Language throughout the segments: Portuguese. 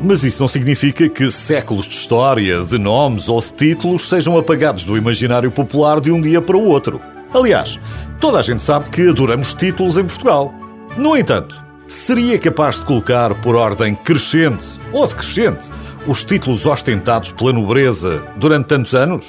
mas isso não significa que séculos de história, de nomes ou de títulos sejam apagados do imaginário popular de um dia para o outro. Aliás, toda a gente sabe que adoramos títulos em Portugal. No entanto, seria capaz de colocar por ordem crescente ou decrescente os títulos ostentados pela nobreza durante tantos anos?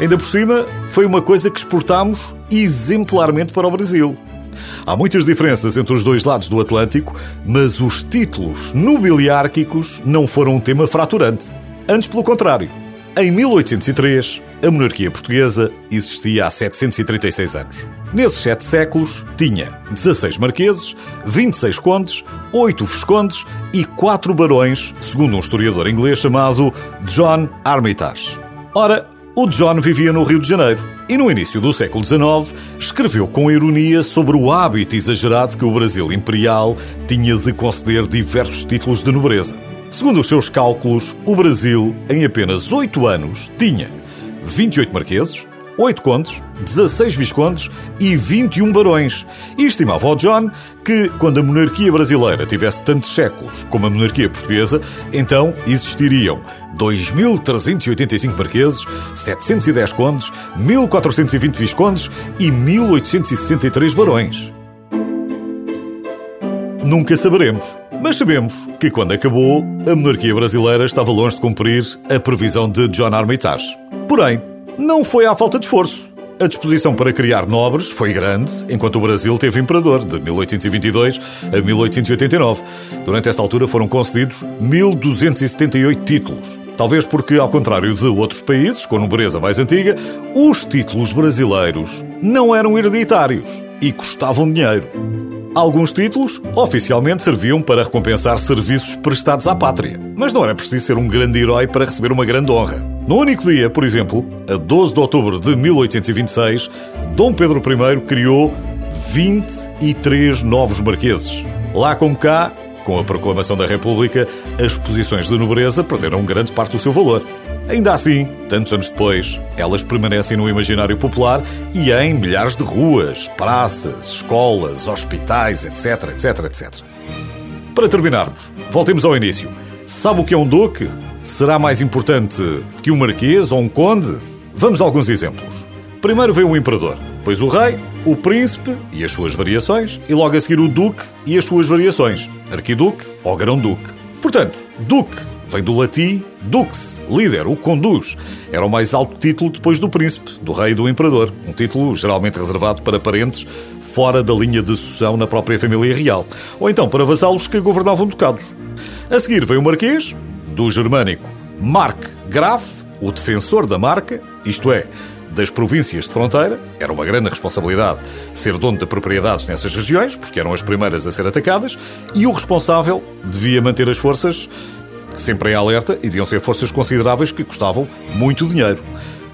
Ainda por cima, foi uma coisa que exportámos exemplarmente para o Brasil. Há muitas diferenças entre os dois lados do Atlântico, mas os títulos nobiliárquicos não foram um tema fraturante. Antes, pelo contrário. Em 1803, a monarquia portuguesa existia há 736 anos. Nesses sete séculos, tinha 16 marqueses, 26 condes, 8 viscondes e 4 barões, segundo um historiador inglês chamado John Armitage. Ora, o John vivia no Rio de Janeiro e, no início do século XIX, escreveu com ironia sobre o hábito exagerado que o Brasil imperial tinha de conceder diversos títulos de nobreza. Segundo os seus cálculos, o Brasil, em apenas oito anos, tinha 28 marqueses, 8 condes, 16 viscondes e 21 barões. E estimava ao John que, quando a monarquia brasileira tivesse tantos séculos como a monarquia portuguesa, então existiriam 2.385 marqueses, 710 condes, 1.420 viscondes e 1.863 barões. Nunca saberemos. Mas sabemos que, quando acabou, a monarquia brasileira estava longe de cumprir a previsão de John Armitage. Porém, não foi à falta de esforço. A disposição para criar nobres foi grande, enquanto o Brasil teve imperador, de 1822 a 1889. Durante essa altura foram concedidos 1.278 títulos. Talvez porque, ao contrário de outros países com nobreza mais antiga, os títulos brasileiros não eram hereditários e custavam dinheiro. Alguns títulos oficialmente serviam para recompensar serviços prestados à pátria, mas não era preciso ser um grande herói para receber uma grande honra. No único dia, por exemplo, a 12 de outubro de 1826, Dom Pedro I criou 23 novos marqueses. Lá como cá, com a proclamação da República, as posições de nobreza perderam grande parte do seu valor. Ainda assim, tantos anos depois, elas permanecem no imaginário popular e em milhares de ruas, praças, escolas, hospitais, etc, etc, etc. Para terminarmos, voltemos ao início. Sabe o que é um duque? Será mais importante que um marquês ou um conde? Vamos a alguns exemplos. Primeiro vem o imperador, depois o rei, o príncipe e as suas variações, e logo a seguir o duque e as suas variações, arquiduque ou grão-duque. Portanto, duque vem do latim dux, líder, o conduz. Era o mais alto título depois do príncipe, do rei e do imperador. Um título geralmente reservado para parentes fora da linha de sucessão na própria família real. Ou então para vassalos que governavam ducados. A seguir vem o marquês, do germânico Mark Graf, o defensor da marca, isto é, das províncias de fronteira. Era uma grande responsabilidade ser dono de propriedades nessas regiões, porque eram as primeiras a ser atacadas, e o responsável devia manter as forças sempre em alerta e deviam ser forças consideráveis que custavam muito dinheiro.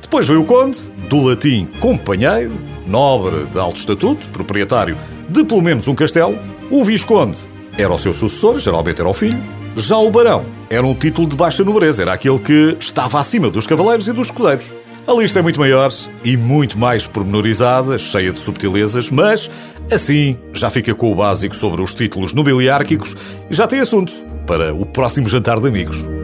Depois veio o conde, do latim companheiro, nobre de alto estatuto, proprietário de pelo menos um castelo. O visconde era o seu sucessor, geralmente era o filho. Já o barão era um título de baixa nobreza, era aquele que estava acima dos cavaleiros e dos escudeiros. A lista é muito maior e muito mais pormenorizada, cheia de subtilezas, mas assim já fica com o básico sobre os títulos nobiliárquicos e já tem assunto para o próximo jantar de amigos.